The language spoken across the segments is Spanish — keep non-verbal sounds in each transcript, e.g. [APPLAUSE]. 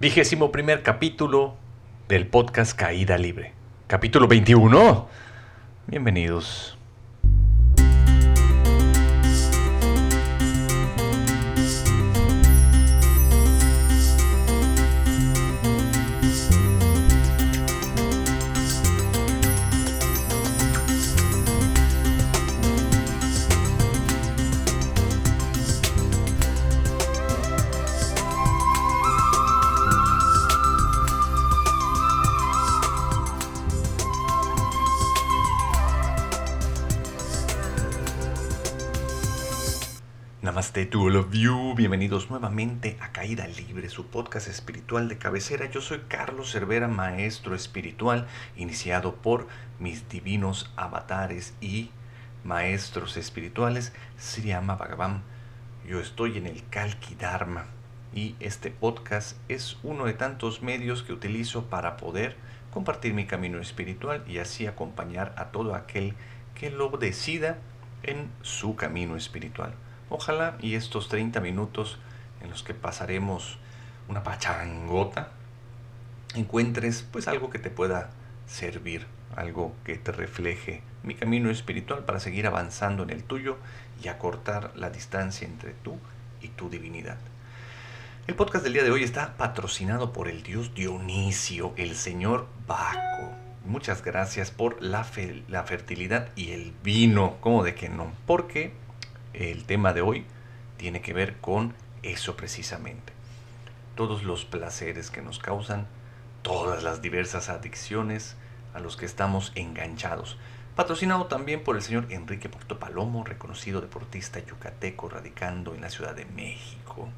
Vigésimo primer capítulo del podcast Caída Libre. Capítulo 21. Bienvenidos. Namaste to all you. Bienvenidos nuevamente a Caída Libre, su podcast espiritual de cabecera. Yo soy Carlos Cervera, maestro espiritual, iniciado por mis divinos avatares y maestros espirituales, Sriyama Bhagavan. Yo estoy en el Kalki Dharma y este podcast es uno de tantos medios que utilizo para poder compartir mi camino espiritual y así acompañar a todo aquel que lo decida en su camino espiritual. Ojalá y estos 30 minutos en los que pasaremos una pachangota, encuentres pues algo que te pueda servir, algo que te refleje mi camino espiritual para seguir avanzando en el tuyo y acortar la distancia entre tú y tu divinidad. El podcast del día de hoy está patrocinado por el dios Dionisio, el señor Baco. Muchas gracias por la, la fertilidad y el vino, como de que no, porque el tema de hoy tiene que ver con eso precisamente. Todos los placeres que nos causan, todas las diversas adicciones a los que estamos enganchados. Patrocinado también por el señor Enrique Portopalomo, reconocido deportista yucateco radicando en la Ciudad de México,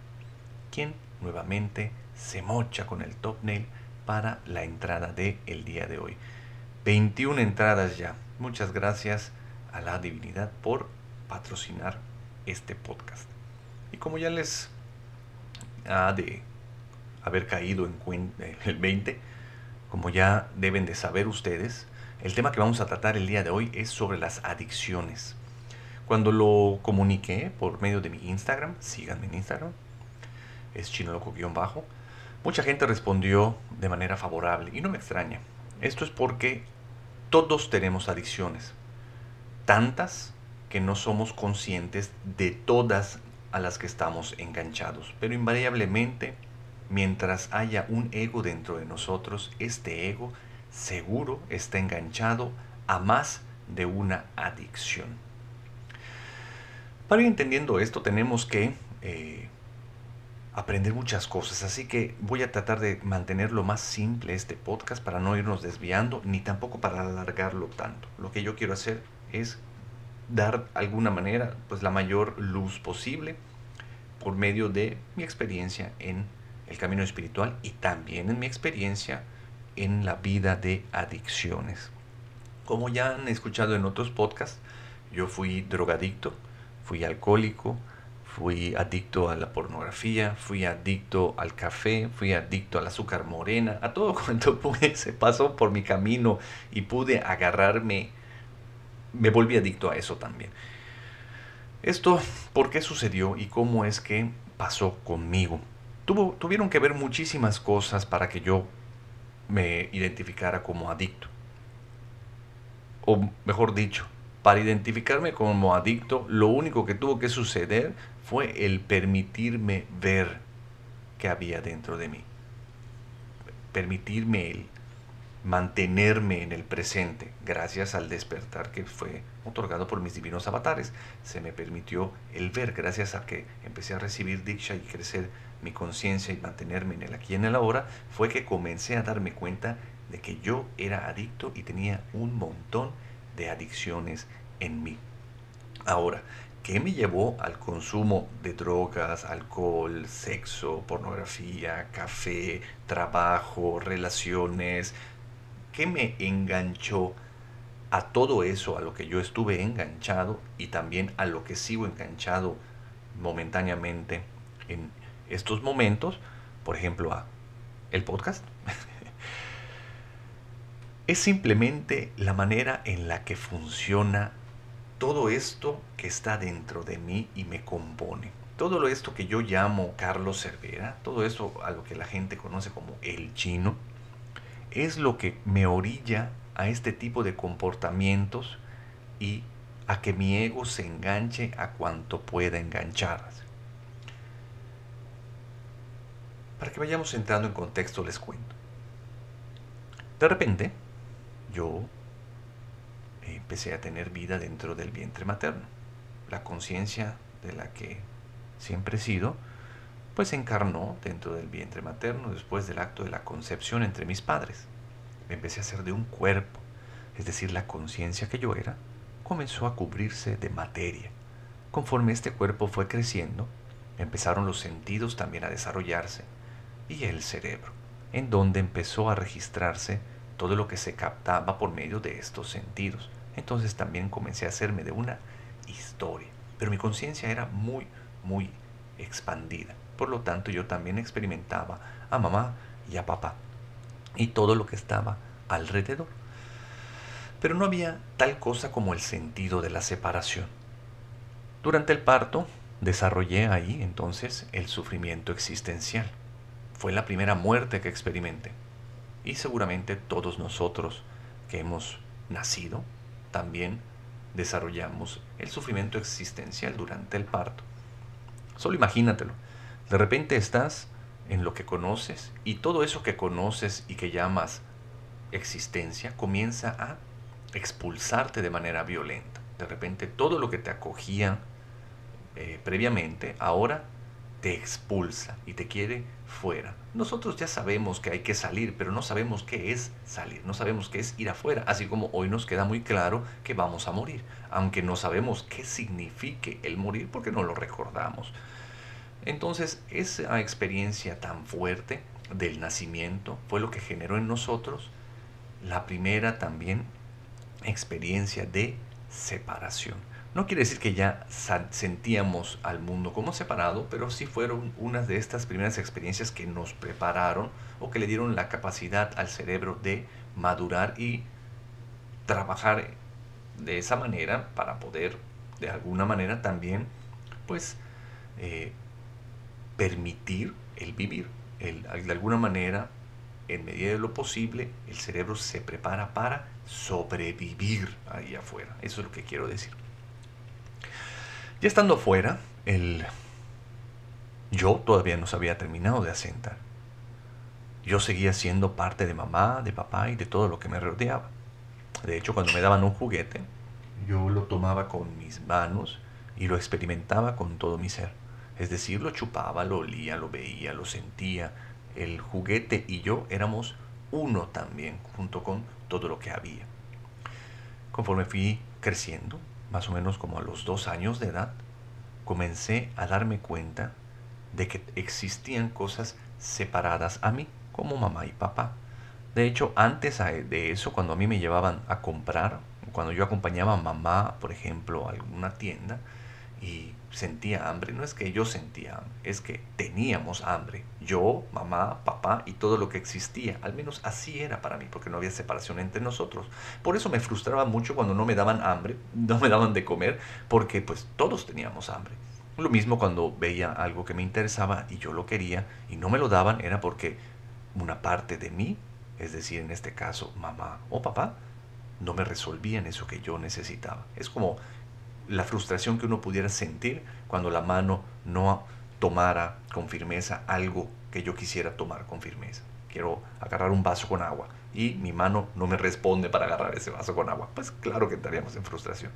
quien nuevamente se mocha con el top nail para la entrada del el día de hoy. 21 entradas ya. Muchas gracias a la divinidad por patrocinar este podcast. Y como ya les ha de haber caído en cuenta el 20, como ya deben de saber ustedes, el tema que vamos a tratar el día de hoy es sobre las adicciones. Cuando lo comuniqué por medio de mi Instagram, síganme en Instagram, es chinoloco-bajo, mucha gente respondió de manera favorable y no me extraña. Esto es porque todos tenemos adicciones, tantas que no somos conscientes de todas a las que estamos enganchados. Pero invariablemente, mientras haya un ego dentro de nosotros, este ego seguro está enganchado a más de una adicción. Para ir entendiendo esto tenemos que eh, aprender muchas cosas, así que voy a tratar de mantenerlo más simple este podcast para no irnos desviando, ni tampoco para alargarlo tanto. Lo que yo quiero hacer es dar alguna manera pues la mayor luz posible por medio de mi experiencia en el camino espiritual y también en mi experiencia en la vida de adicciones. Como ya han escuchado en otros podcasts, yo fui drogadicto, fui alcohólico, fui adicto a la pornografía, fui adicto al café, fui adicto al azúcar morena, a todo [LAUGHS] cuanto se pasó por mi camino y pude agarrarme me volví adicto a eso también. Esto, ¿por qué sucedió y cómo es que pasó conmigo? Tuvo, tuvieron que ver muchísimas cosas para que yo me identificara como adicto. O mejor dicho, para identificarme como adicto, lo único que tuvo que suceder fue el permitirme ver qué había dentro de mí. Permitirme el mantenerme en el presente gracias al despertar que fue otorgado por mis divinos avatares. Se me permitió el ver gracias a que empecé a recibir diksha y crecer mi conciencia y mantenerme en el aquí y en el ahora, fue que comencé a darme cuenta de que yo era adicto y tenía un montón de adicciones en mí. Ahora, ¿qué me llevó al consumo de drogas, alcohol, sexo, pornografía, café, trabajo, relaciones, ¿Qué me enganchó a todo eso, a lo que yo estuve enganchado y también a lo que sigo enganchado momentáneamente en estos momentos? Por ejemplo, a el podcast. [LAUGHS] es simplemente la manera en la que funciona todo esto que está dentro de mí y me compone. todo esto que yo llamo Carlos Cervera, todo esto a lo que la gente conoce como el chino, es lo que me orilla a este tipo de comportamientos y a que mi ego se enganche a cuanto pueda engancharse. Para que vayamos entrando en contexto les cuento. De repente, yo empecé a tener vida dentro del vientre materno. La conciencia de la que siempre he sido, pues encarnó dentro del vientre materno después del acto de la concepción entre mis padres. Me empecé a hacer de un cuerpo, es decir, la conciencia que yo era, comenzó a cubrirse de materia. Conforme este cuerpo fue creciendo, empezaron los sentidos también a desarrollarse y el cerebro, en donde empezó a registrarse todo lo que se captaba por medio de estos sentidos. Entonces también comencé a hacerme de una historia, pero mi conciencia era muy, muy expandida. Por lo tanto, yo también experimentaba a mamá y a papá y todo lo que estaba alrededor. Pero no había tal cosa como el sentido de la separación. Durante el parto desarrollé ahí entonces el sufrimiento existencial. Fue la primera muerte que experimenté. Y seguramente todos nosotros que hemos nacido también desarrollamos el sufrimiento existencial durante el parto. Solo imagínatelo. De repente estás en lo que conoces y todo eso que conoces y que llamas existencia comienza a expulsarte de manera violenta. De repente todo lo que te acogía eh, previamente ahora te expulsa y te quiere fuera. Nosotros ya sabemos que hay que salir, pero no sabemos qué es salir, no sabemos qué es ir afuera, así como hoy nos queda muy claro que vamos a morir, aunque no sabemos qué signifique el morir porque no lo recordamos. Entonces, esa experiencia tan fuerte del nacimiento fue lo que generó en nosotros la primera también experiencia de separación. No quiere decir que ya sentíamos al mundo como separado, pero sí fueron unas de estas primeras experiencias que nos prepararon o que le dieron la capacidad al cerebro de madurar y trabajar de esa manera para poder de alguna manera también pues eh, permitir el vivir. El, de alguna manera, en medida de lo posible, el cerebro se prepara para sobrevivir ahí afuera. Eso es lo que quiero decir. Ya estando afuera, el yo todavía no se había terminado de asentar. Yo seguía siendo parte de mamá, de papá y de todo lo que me rodeaba. De hecho, cuando me daban un juguete, yo lo tomaba con mis manos y lo experimentaba con todo mi ser. Es decir, lo chupaba, lo olía, lo veía, lo sentía. El juguete y yo éramos uno también, junto con todo lo que había. Conforme fui creciendo, más o menos como a los dos años de edad, comencé a darme cuenta de que existían cosas separadas a mí, como mamá y papá. De hecho, antes de eso, cuando a mí me llevaban a comprar, cuando yo acompañaba a mamá, por ejemplo, a alguna tienda, y sentía hambre. No es que yo sentía hambre, es que teníamos hambre. Yo, mamá, papá y todo lo que existía. Al menos así era para mí, porque no había separación entre nosotros. Por eso me frustraba mucho cuando no me daban hambre, [LAUGHS] no me daban de comer, porque pues todos teníamos hambre. Lo mismo cuando veía algo que me interesaba y yo lo quería y no me lo daban, era porque una parte de mí, es decir, en este caso mamá o papá, no me resolvían eso que yo necesitaba. Es como la frustración que uno pudiera sentir cuando la mano no tomara con firmeza algo que yo quisiera tomar con firmeza. Quiero agarrar un vaso con agua y mi mano no me responde para agarrar ese vaso con agua. Pues claro que entraríamos en frustración.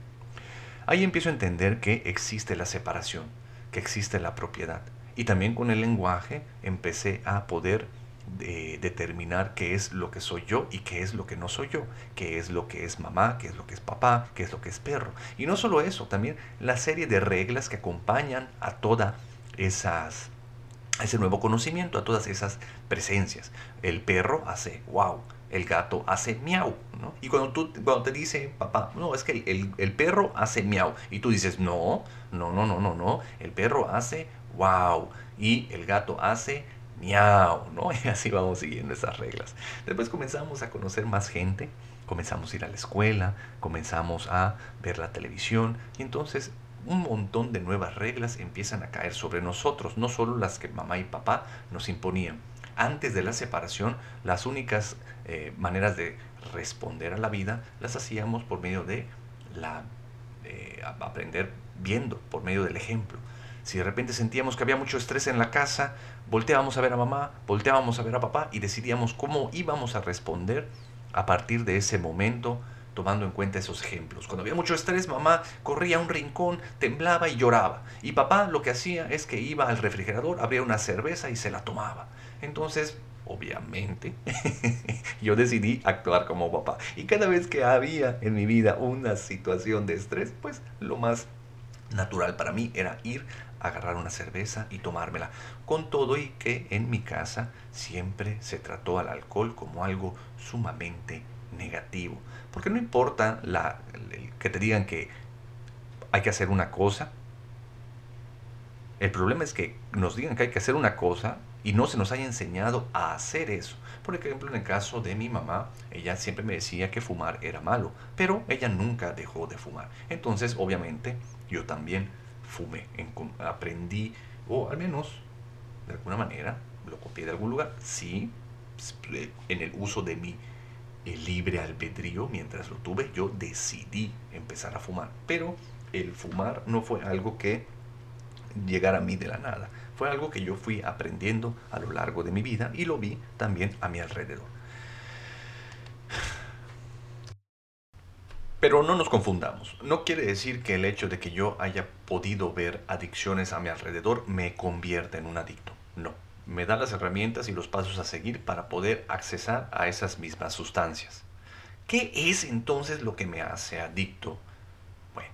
Ahí empiezo a entender que existe la separación, que existe la propiedad. Y también con el lenguaje empecé a poder de determinar qué es lo que soy yo y qué es lo que no soy yo, qué es lo que es mamá, qué es lo que es papá, qué es lo que es perro. Y no solo eso, también la serie de reglas que acompañan a toda esas ese nuevo conocimiento, a todas esas presencias. El perro hace wow, el gato hace miau, ¿no? Y cuando, tú, cuando te dice papá, no, es que el, el perro hace miau, y tú dices, no, no, no, no, no, no, el perro hace wow, y el gato hace miau, ¿no? [LAUGHS] Y así vamos siguiendo esas reglas. Después comenzamos a conocer más gente, comenzamos a ir a la escuela, comenzamos a ver la televisión y entonces un montón de nuevas reglas empiezan a caer sobre nosotros, no solo las que mamá y papá nos imponían. Antes de la separación, las únicas eh, maneras de responder a la vida las hacíamos por medio de la eh, aprender viendo, por medio del ejemplo. Si de repente sentíamos que había mucho estrés en la casa, volteábamos a ver a mamá, volteábamos a ver a papá y decidíamos cómo íbamos a responder a partir de ese momento, tomando en cuenta esos ejemplos. Cuando había mucho estrés, mamá corría a un rincón, temblaba y lloraba. Y papá lo que hacía es que iba al refrigerador, abría una cerveza y se la tomaba. Entonces, obviamente, [LAUGHS] yo decidí actuar como papá. Y cada vez que había en mi vida una situación de estrés, pues lo más natural para mí era ir agarrar una cerveza y tomármela. Con todo y que en mi casa siempre se trató al alcohol como algo sumamente negativo. Porque no importa la, que te digan que hay que hacer una cosa. El problema es que nos digan que hay que hacer una cosa y no se nos haya enseñado a hacer eso. Por ejemplo, en el caso de mi mamá, ella siempre me decía que fumar era malo, pero ella nunca dejó de fumar. Entonces, obviamente, yo también fumé, aprendí, o al menos de alguna manera, lo copié de algún lugar, sí, en el uso de mi libre albedrío, mientras lo tuve, yo decidí empezar a fumar. Pero el fumar no fue algo que llegara a mí de la nada. Fue algo que yo fui aprendiendo a lo largo de mi vida y lo vi también a mi alrededor. Pero no nos confundamos. No quiere decir que el hecho de que yo haya podido ver adicciones a mi alrededor me convierta en un adicto. No. Me da las herramientas y los pasos a seguir para poder accesar a esas mismas sustancias. ¿Qué es entonces lo que me hace adicto? Bueno,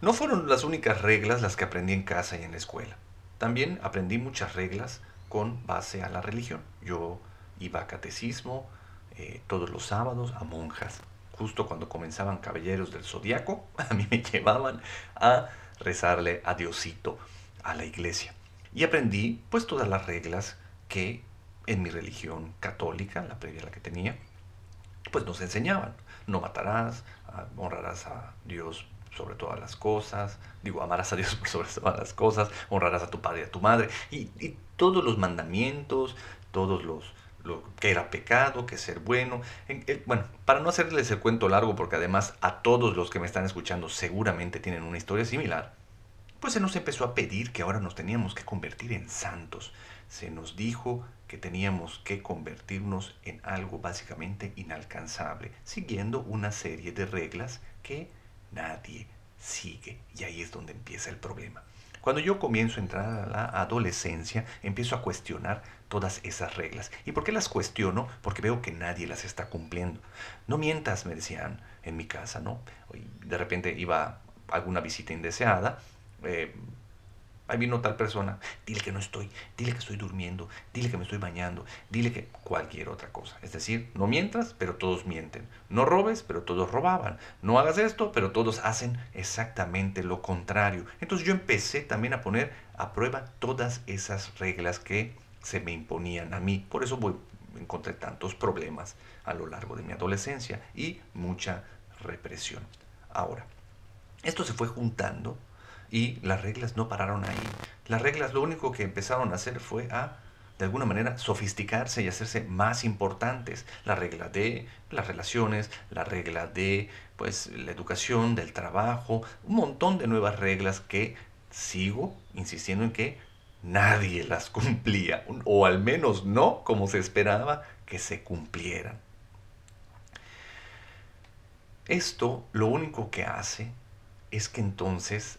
no fueron las únicas reglas las que aprendí en casa y en la escuela. También aprendí muchas reglas con base a la religión. Yo iba a catecismo eh, todos los sábados, a monjas justo cuando comenzaban Caballeros del Zodiaco, [LAUGHS] a mí me llevaban a rezarle a Diosito, a la iglesia. Y aprendí pues todas las reglas que en mi religión católica, la previa a la que tenía, pues nos enseñaban. No matarás, honrarás a Dios sobre todas las cosas, digo, amarás a Dios [LAUGHS] sobre todas las cosas, honrarás a tu padre y a tu madre, y todos los mandamientos, todos los, lo que era pecado, que ser bueno. bueno, para no hacerles el cuento largo, porque además a todos los que me están escuchando seguramente tienen una historia similar, pues se nos empezó a pedir que ahora nos teníamos que convertir en santos. Se nos dijo que teníamos que convertirnos en algo básicamente inalcanzable, siguiendo una serie de reglas que nadie sigue. Y ahí es donde empieza el problema. Cuando yo comienzo a entrar a la adolescencia, empiezo a cuestionar todas esas reglas. ¿Y por qué las cuestiono? Porque veo que nadie las está cumpliendo. No mientas, me decían en mi casa, ¿no? De repente iba alguna visita indeseada. Eh, ahí vino tal persona, dile que no estoy, dile que estoy durmiendo, dile que me estoy bañando, dile que cualquier otra cosa. Es decir, no mientas, pero todos mienten. No robes, pero todos robaban. No hagas esto, pero todos hacen exactamente lo contrario. Entonces yo empecé también a poner a prueba todas esas reglas que se me imponían a mí. Por eso encontré tantos problemas a lo largo de mi adolescencia y mucha represión. Ahora, esto se fue juntando y las reglas no pararon ahí. Las reglas lo único que empezaron a hacer fue a, de alguna manera, sofisticarse y hacerse más importantes. La regla de las relaciones, la regla de pues, la educación, del trabajo, un montón de nuevas reglas que sigo insistiendo en que nadie las cumplía, o al menos no como se esperaba que se cumplieran. Esto lo único que hace es que entonces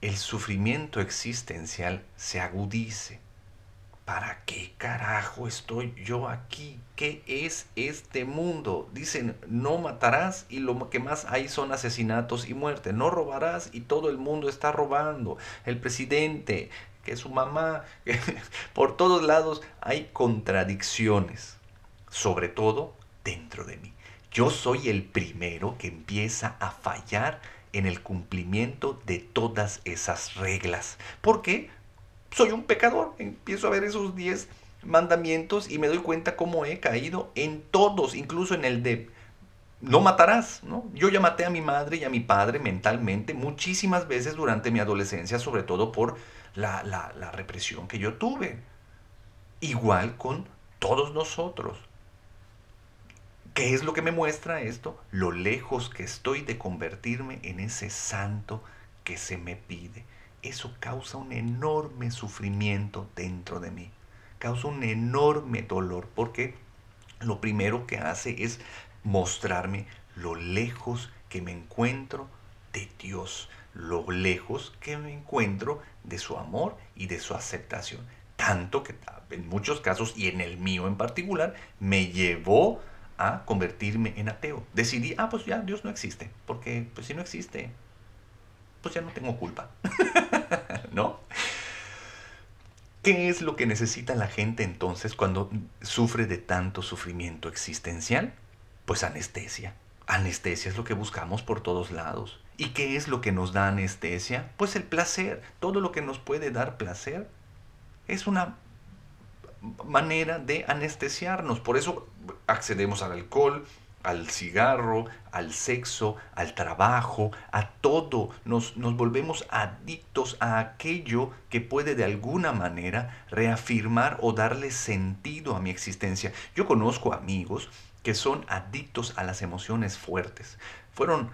el sufrimiento existencial se agudice. ¿Para qué carajo estoy yo aquí? ¿Qué es este mundo? Dicen, no matarás y lo que más hay son asesinatos y muerte. No robarás y todo el mundo está robando. El presidente, que su mamá, [LAUGHS] por todos lados hay contradicciones, sobre todo dentro de mí. Yo soy el primero que empieza a fallar en el cumplimiento de todas esas reglas. Porque soy un pecador. Empiezo a ver esos 10 mandamientos y me doy cuenta cómo he caído en todos, incluso en el de no matarás, ¿no? Yo ya maté a mi madre y a mi padre mentalmente muchísimas veces durante mi adolescencia, sobre todo por la, la represión que yo tuve. Igual con todos nosotros. ¿Qué es lo que me muestra esto? Lo lejos que estoy de convertirme en ese santo que se me pide. Eso causa un enorme sufrimiento dentro de mí. Causa un enorme dolor porque lo primero que hace es mostrarme lo lejos que me encuentro de Dios, lo lejos que me encuentro de su amor y de su aceptación. Tanto que en muchos casos, y en el mío en particular, me llevó a convertirme en ateo. Decidí, ah, pues ya Dios no existe, porque pues si no existe, pues ya no tengo culpa. [LAUGHS] ¿No? ¿Qué es lo que necesita la gente entonces cuando sufre de tanto sufrimiento existencial? Pues anestesia. Anestesia es lo que buscamos por todos lados. ¿Y qué es lo que nos da anestesia? Pues el placer. Todo lo que nos puede dar placer es una manera de anestesiarnos. Por eso accedemos al alcohol, al cigarro, al sexo, al trabajo, a todo. Nos, nos, volvemos adictos a aquello que puede de alguna manera reafirmar o darle sentido a mi existencia. Yo conozco amigos que son adictos a las emociones fuertes. Fueron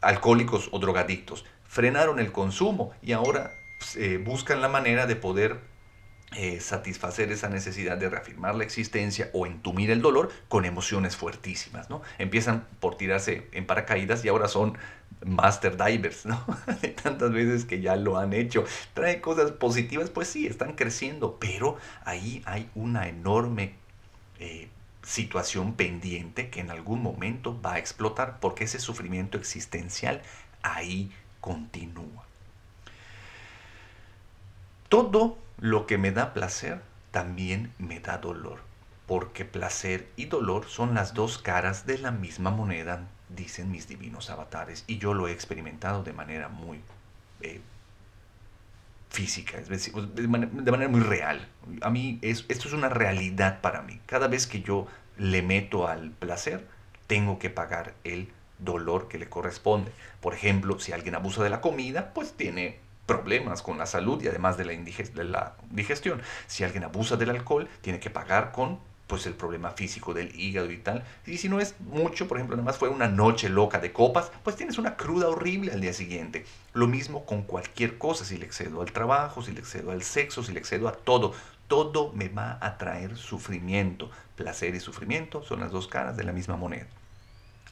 alcohólicos o drogadictos. Frenaron el consumo y ahora pues, eh, buscan la manera de poder eh, satisfacer esa necesidad de reafirmar la existencia o entumir el dolor con emociones fuertísimas, ¿no? Empiezan por tirarse en paracaídas y ahora son master divers, ¿no? [LAUGHS] Tantas veces que ya lo han hecho. Trae cosas positivas, pues sí, están creciendo, pero ahí hay una enorme eh, situación pendiente que en algún momento va a explotar porque ese sufrimiento existencial ahí continúa. Todo lo que me da placer también me da dolor, porque placer y dolor son las dos caras de la misma moneda, dicen mis divinos avatares, y yo lo he experimentado de manera muy eh, física, es decir, de manera, muy real. A mí esto es una realidad para mí. Cada vez que yo le meto al placer, tengo que pagar el dolor que le corresponde. Por ejemplo, si alguien abusa de la comida, pues tiene problemas con la salud y además de la, digestión. Si alguien abusa del alcohol, tiene que pagar con pues el problema físico del hígado y tal. Y si no es mucho, por ejemplo, nada más fue una noche loca de copas, pues tienes una cruda horrible al día siguiente. Lo mismo con cualquier cosa, si le excedo al trabajo, si le excedo al sexo, si le excedo a todo, todo me va a traer sufrimiento. Placer y sufrimiento son las dos caras de la misma moneda.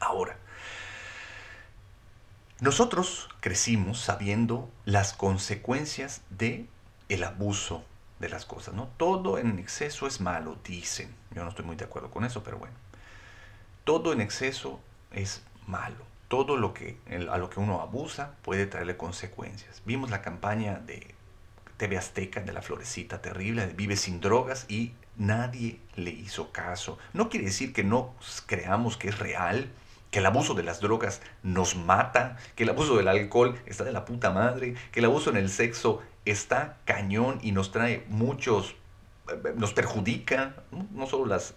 Ahora, nosotros crecimos sabiendo las consecuencias de el abuso de las cosas, ¿no? Todo en exceso es malo, dicen. Yo no estoy muy de acuerdo con eso, pero bueno. Todo en exceso es malo. Todo lo que a lo que uno abusa puede traerle consecuencias. Vimos la campaña de TV Azteca de la florecita terrible, de Vive sin drogas y nadie le hizo caso. No quiere decir que no creamos que es real, que el abuso de las drogas nos mata, que el abuso del alcohol está de la puta madre, que el abuso en el sexo está cañón y nos trae muchos, eh, nos perjudica, no, solo las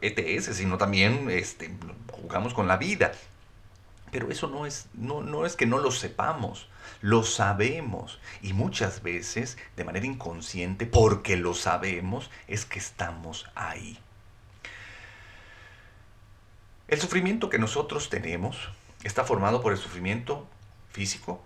ETS, sino también este, jugamos con la vida. Pero eso no es, no, no es que no lo sepamos, lo sabemos. Y muchas veces, de manera inconsciente, porque lo sabemos, es que estamos ahí. El sufrimiento que nosotros tenemos está formado por el sufrimiento físico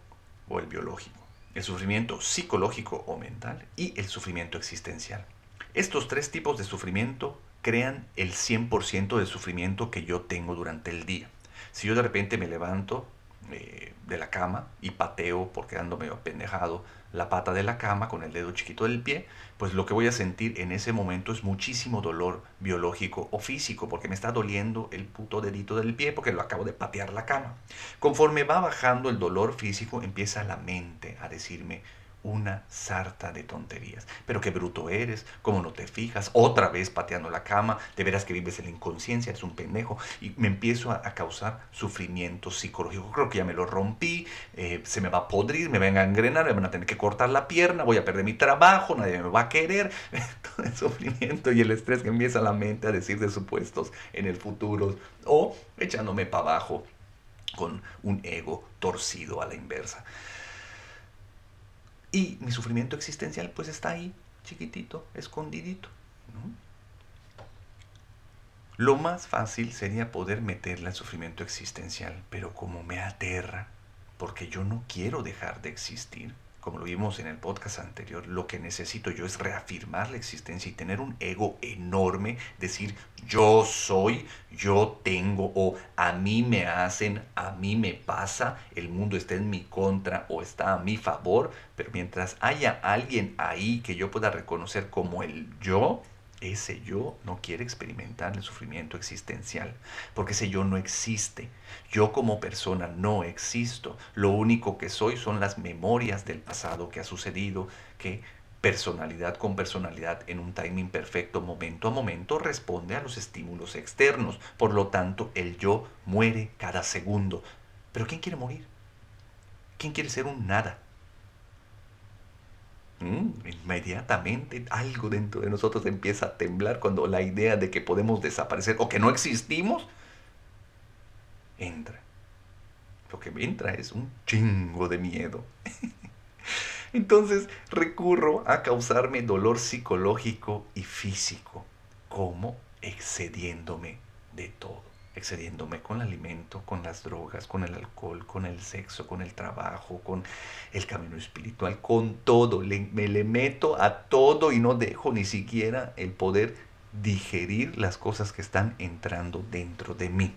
o el biológico, el sufrimiento psicológico o mental y el sufrimiento existencial. Estos tres tipos de sufrimiento crean el 100% del sufrimiento que yo tengo durante el día. Si yo de repente me levanto eh, de la cama y pateo porque ando medio apendejado la pata de la cama con el dedo chiquito del pie, pues lo que voy a sentir en ese momento es muchísimo dolor biológico o físico, porque me está doliendo el puto dedito del pie porque lo acabo de patear la cama. Conforme va bajando el dolor físico, empieza la mente a decirme, una sarta de tonterías. Pero qué bruto eres, cómo no te fijas, otra vez pateando la cama, de veras que vives en la inconsciencia, eres un pendejo. Y me empiezo a, causar sufrimiento psicológico. Creo que ya me lo rompí, eh, se me va a podrir, me van a engrenar, me van a tener que cortar la pierna, voy a perder mi trabajo, nadie me va a querer. [LAUGHS] Todo el sufrimiento y el estrés que empieza la mente a decir de supuestos en el futuro o echándome para abajo con un ego torcido a la inversa. Y mi sufrimiento existencial pues está ahí, chiquitito, escondidito. Lo más fácil sería poder meterle al sufrimiento existencial, pero como me aterra, porque yo no quiero dejar de existir, como lo vimos en el podcast anterior, lo que necesito yo es reafirmar la existencia y tener un ego enorme, decir yo soy, yo tengo o a mí me hacen, a mí me pasa, el mundo está en mi contra o está a mi favor, pero mientras haya alguien ahí que yo pueda reconocer como el yo, ese yo no quiere experimentar el sufrimiento existencial, porque ese yo no existe. Yo como persona no existo. Lo único que soy son las memorias del pasado que ha sucedido, que personalidad con personalidad en un timing perfecto, momento a momento, responde a los estímulos externos. Por lo tanto, el yo muere cada segundo. Pero ¿quién quiere morir? ¿Quién quiere ser un nada? Mm, inmediatamente algo dentro de nosotros empieza a temblar cuando la idea de que podemos desaparecer o que no existimos entra. Lo que entra es un chingo de miedo. [LAUGHS] Entonces recurro a causarme dolor psicológico y físico, como excediéndome de todo excediéndome con el alimento, con las drogas, con el alcohol, con el sexo, con el trabajo, con el camino espiritual, con todo. me le meto a todo y no dejo ni siquiera el poder digerir las cosas que están entrando dentro de mí.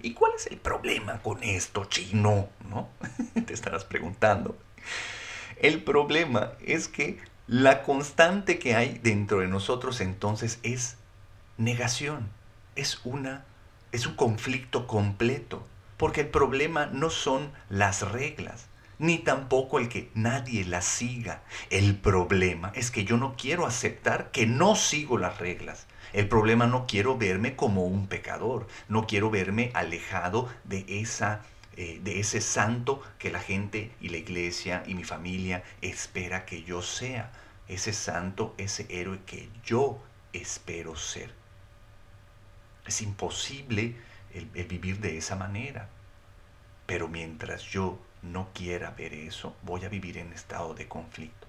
¿Y cuál es el problema con esto, chino? ¿No? [LAUGHS] Te estarás preguntando. El problema es que la constante que hay dentro de nosotros entonces es negación es una es un conflicto completo, porque el problema no son las reglas, ni tampoco el que nadie las siga. El problema es que yo no quiero aceptar que no sigo las reglas. El problema no quiero verme como un pecador, no quiero verme alejado de esa eh, de ese santo que la gente y la iglesia y mi familia espera que yo sea, ese santo, ese héroe que yo espero ser. Es imposible el, vivir de esa manera. Pero mientras yo no quiera ver eso, voy a vivir en estado de conflicto.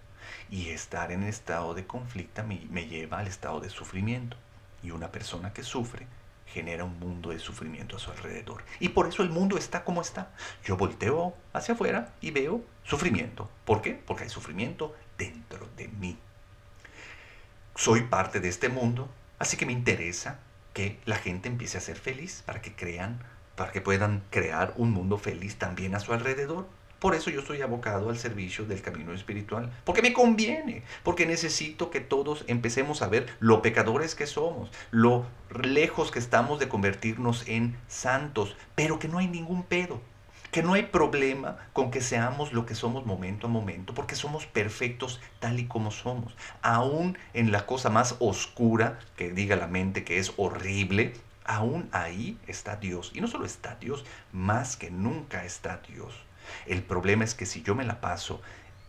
Y estar en estado de conflicto me, me, lleva al estado de sufrimiento. Y una persona que sufre genera un mundo de sufrimiento a su alrededor. Y por eso el mundo está como está. Yo volteo hacia afuera y veo sufrimiento. ¿Por qué? Porque hay sufrimiento dentro de mí. Soy parte de este mundo, así que me interesa que la gente empiece a ser feliz, para que crean, para que puedan crear un mundo feliz también a su alrededor. Por eso yo estoy abocado al servicio del camino espiritual, porque me conviene, porque necesito que todos empecemos a ver lo pecadores que somos, lo lejos que estamos de convertirnos en santos, pero que no hay ningún pedo que no hay problema con que seamos lo que somos momento a momento, porque somos perfectos tal y como somos. Aún en la cosa más oscura, que diga la mente que es horrible, aún ahí está Dios. Y no solo está Dios, más que nunca está Dios. El problema es que si yo me la paso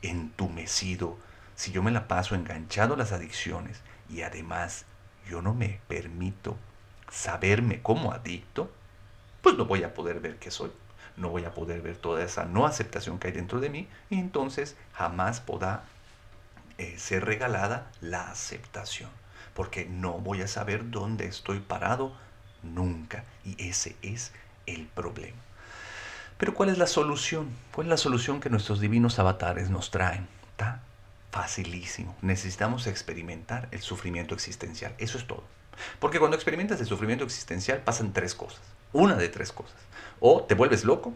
entumecido, si yo me la paso enganchado a las adicciones y además yo no me permito saberme como adicto, pues no voy a poder ver que soy no voy a poder ver toda esa no aceptación que hay dentro de mí y entonces jamás podrá eh, ser regalada la aceptación, porque no voy a saber dónde estoy parado nunca y ese es el problema. Pero ¿cuál es la solución? ¿Cuál es la solución que nuestros divinos avatares nos traen? Está facilísimo. Necesitamos experimentar el sufrimiento existencial. Eso es todo. Porque cuando experimentas el sufrimiento existencial pasan tres cosas. Una de tres cosas. O te vuelves loco,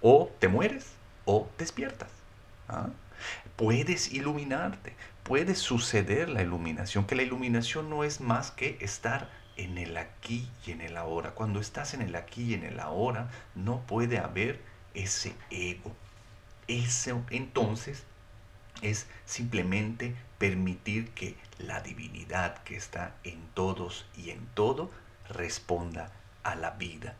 o te mueres, o despiertas. ¿ah? Puedes iluminarte, puede suceder la iluminación, que la iluminación no es más que estar en el aquí y en el ahora. Cuando estás en el aquí y en el ahora, no puede haber ese ego. Ese, entonces es simplemente permitir que la divinidad que está en todos y en todo responda a la vida.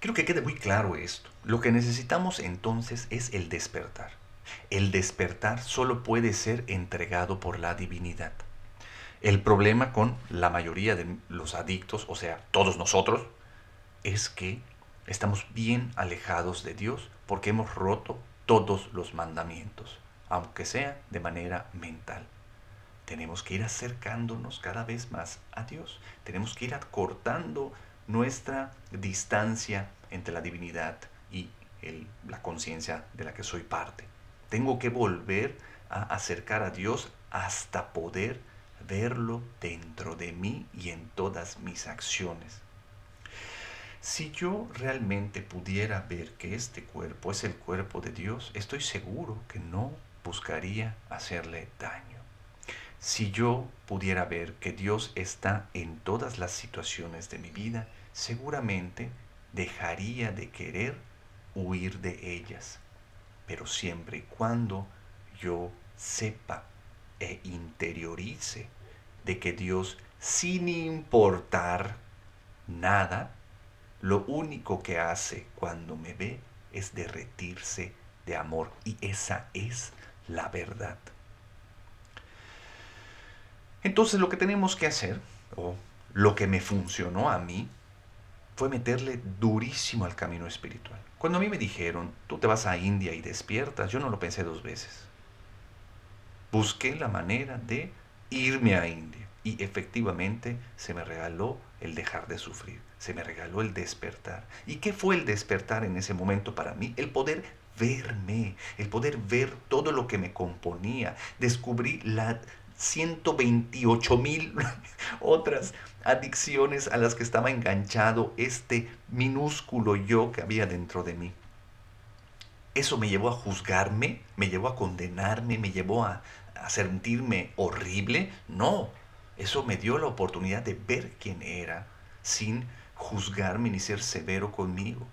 Quiero que quede muy claro esto. Lo que necesitamos entonces es el despertar. El despertar solo puede ser entregado por la divinidad. El problema con la mayoría de los adictos, o sea, todos nosotros, es que estamos bien alejados de Dios porque hemos roto todos los mandamientos, aunque sea de manera mental. Tenemos que ir acercándonos cada vez más a Dios. Tenemos que ir acortando nuestra distancia entre la divinidad y la conciencia de la que soy parte. Tengo que volver a acercar a Dios hasta poder verlo dentro de mí y en todas mis acciones. Si yo realmente pudiera ver que este cuerpo es el cuerpo de Dios, estoy seguro que no buscaría hacerle daño. Si yo pudiera ver que Dios está en todas las situaciones de mi vida, seguramente dejaría de querer huir de ellas. Pero siempre y cuando yo sepa e interiorice de que Dios, sin importar nada, lo único que hace cuando me ve es derretirse de amor. Y esa es la verdad. Entonces lo que tenemos que hacer, o lo que me funcionó a mí, fue meterle durísimo al camino espiritual. Cuando a mí me dijeron, tú te vas a India y despiertas, yo no lo pensé dos veces. Busqué la manera de irme a India. Y efectivamente se me regaló el dejar de sufrir, se me regaló el despertar. ¿Y qué fue el despertar en ese momento para mí? El poder verme, el poder ver todo lo que me componía. Descubrí las 128 mil [LAUGHS] otras adicciones a las que estaba enganchado este minúsculo yo que había dentro de mí. Eso me llevó a juzgarme, me llevó a condenarme, me llevó a, a sentirme horrible. No, eso me dio la oportunidad de ver quién era sin juzgarme ni ser severo conmigo.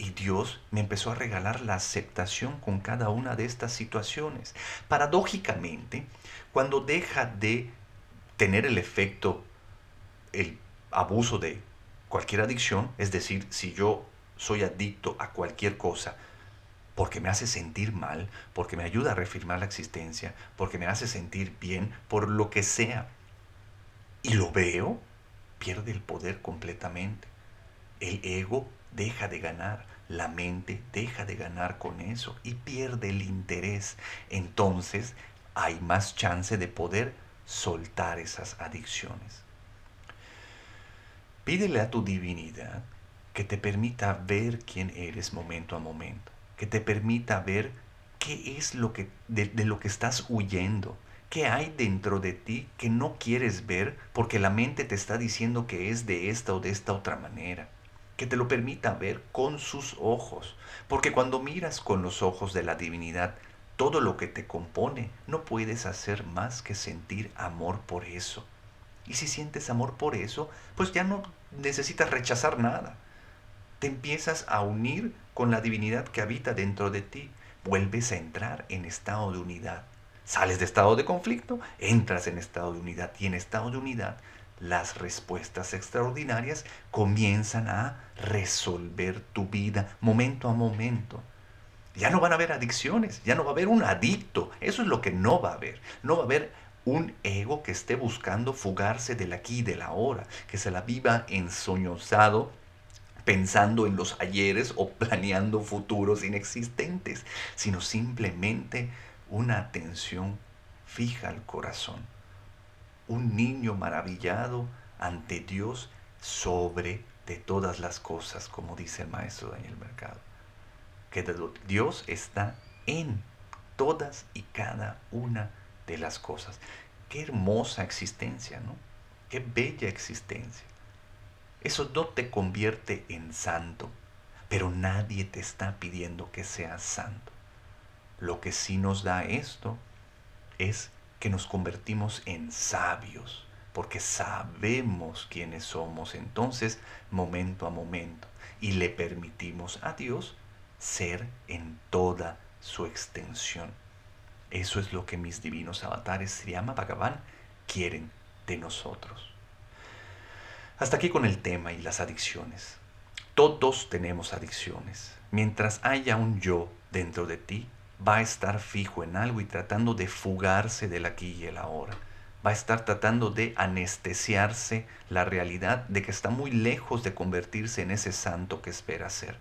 Y Dios me empezó a regalar la aceptación con cada una de estas situaciones. Paradójicamente, cuando deja de tener el efecto, el abuso de cualquier adicción, es decir, si yo soy adicto a cualquier cosa, porque me hace sentir mal, porque me ayuda a reafirmar la existencia, porque me hace sentir bien, por lo que sea, y lo veo, pierde el poder completamente. El ego deja de ganar, la mente deja de ganar con eso y pierde el interés. Entonces hay más chance de poder soltar esas adicciones. Pídele a tu divinidad que te permita ver quién eres momento a momento que te permita ver qué es lo que, de, de lo que estás huyendo, qué hay dentro de ti que no quieres ver porque la mente te está diciendo que es de esta o de esta otra manera. Que te lo permita ver con sus ojos. Porque cuando miras con los ojos de la divinidad todo lo que te compone, no puedes hacer más que sentir amor por eso. Y si sientes amor por eso, pues ya no necesitas rechazar nada te empiezas a unir con la divinidad que habita dentro de ti. Vuelves a entrar en estado de unidad. Sales de estado de conflicto, entras en estado de unidad y en estado de unidad las respuestas extraordinarias comienzan a resolver tu vida momento a momento. Ya no van a haber adicciones, ya no va a haber un adicto, eso es lo que no va a haber. No va a haber un ego que esté buscando fugarse del aquí y del ahora, que se la viva ensoñosado pensando en los ayeres o [LAUGHS] planeando futuros inexistentes, sino simplemente una atención fija al corazón. Un niño maravillado ante Dios sobre de todas las cosas, como dice el maestro Daniel Mercado. Que Dios está en todas y cada una de las cosas. Qué hermosa existencia, ¿no? Qué bella existencia. Eso no te convierte en santo, pero nadie te está pidiendo que seas santo. Lo que sí nos da esto es que nos convertimos en sabios, porque sabemos quiénes somos entonces momento a momento y le permitimos a Dios ser en toda su extensión. Eso es lo que mis divinos avatares Sriyama Bhagavan quieren de nosotros. Hasta aquí con el tema y las adicciones. Todos tenemos adicciones. Mientras haya un yo dentro de ti, va a estar fijo en algo y tratando de fugarse del aquí y el ahora. Va a estar tratando de anestesiarse la realidad de que está muy lejos de convertirse en ese santo que espera ser.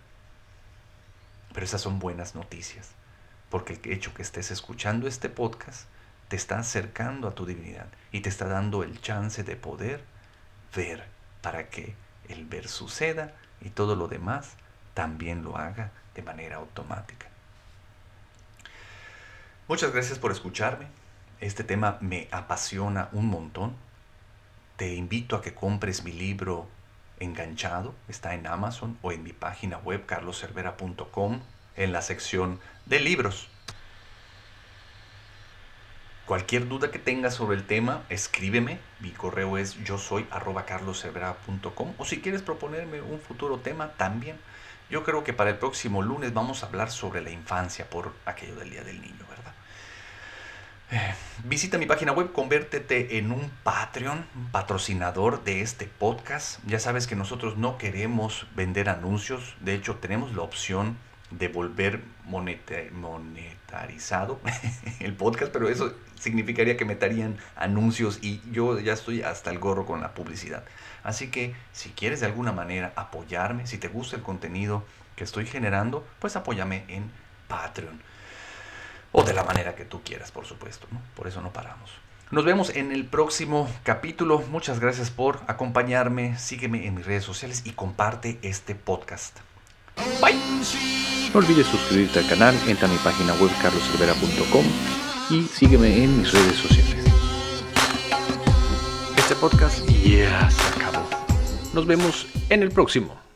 Pero esas son buenas noticias, porque el hecho que estés escuchando este podcast te está acercando a tu divinidad y te está dando el chance de poder ver para que el ver suceda y todo lo demás también lo haga de manera automática. Muchas gracias por escucharme. Este tema me apasiona un montón. Te invito a que compres mi libro Enganchado. Está en Amazon o en mi página web carloservera.com en la sección de libros. Cualquier duda que tengas sobre el tema, escríbeme. Mi correo es yo soy o si quieres proponerme un futuro tema también. Yo creo que para el próximo lunes vamos a hablar sobre la infancia por aquello del Día del Niño, ¿verdad? Visita mi página web, convértete en un Patreon, patrocinador de este podcast. Ya sabes que nosotros no queremos vender anuncios, de hecho tenemos la opción de volver monetarizado [LAUGHS] el podcast, pero eso significaría que me darían anuncios y yo ya estoy hasta el gorro con la publicidad. Así que si quieres de alguna manera apoyarme, si te gusta el contenido que estoy generando, pues apóyame en Patreon. O de la manera que tú quieras, por supuesto. Por eso no paramos. Nos vemos en el próximo capítulo. Muchas gracias por acompañarme. Sígueme en mis redes sociales y comparte este podcast. Bye. No olvides suscribirte al canal, entra a mi página web carloservera.com y sígueme en mis redes sociales. Este podcast ya se acabó. Nos vemos en el próximo.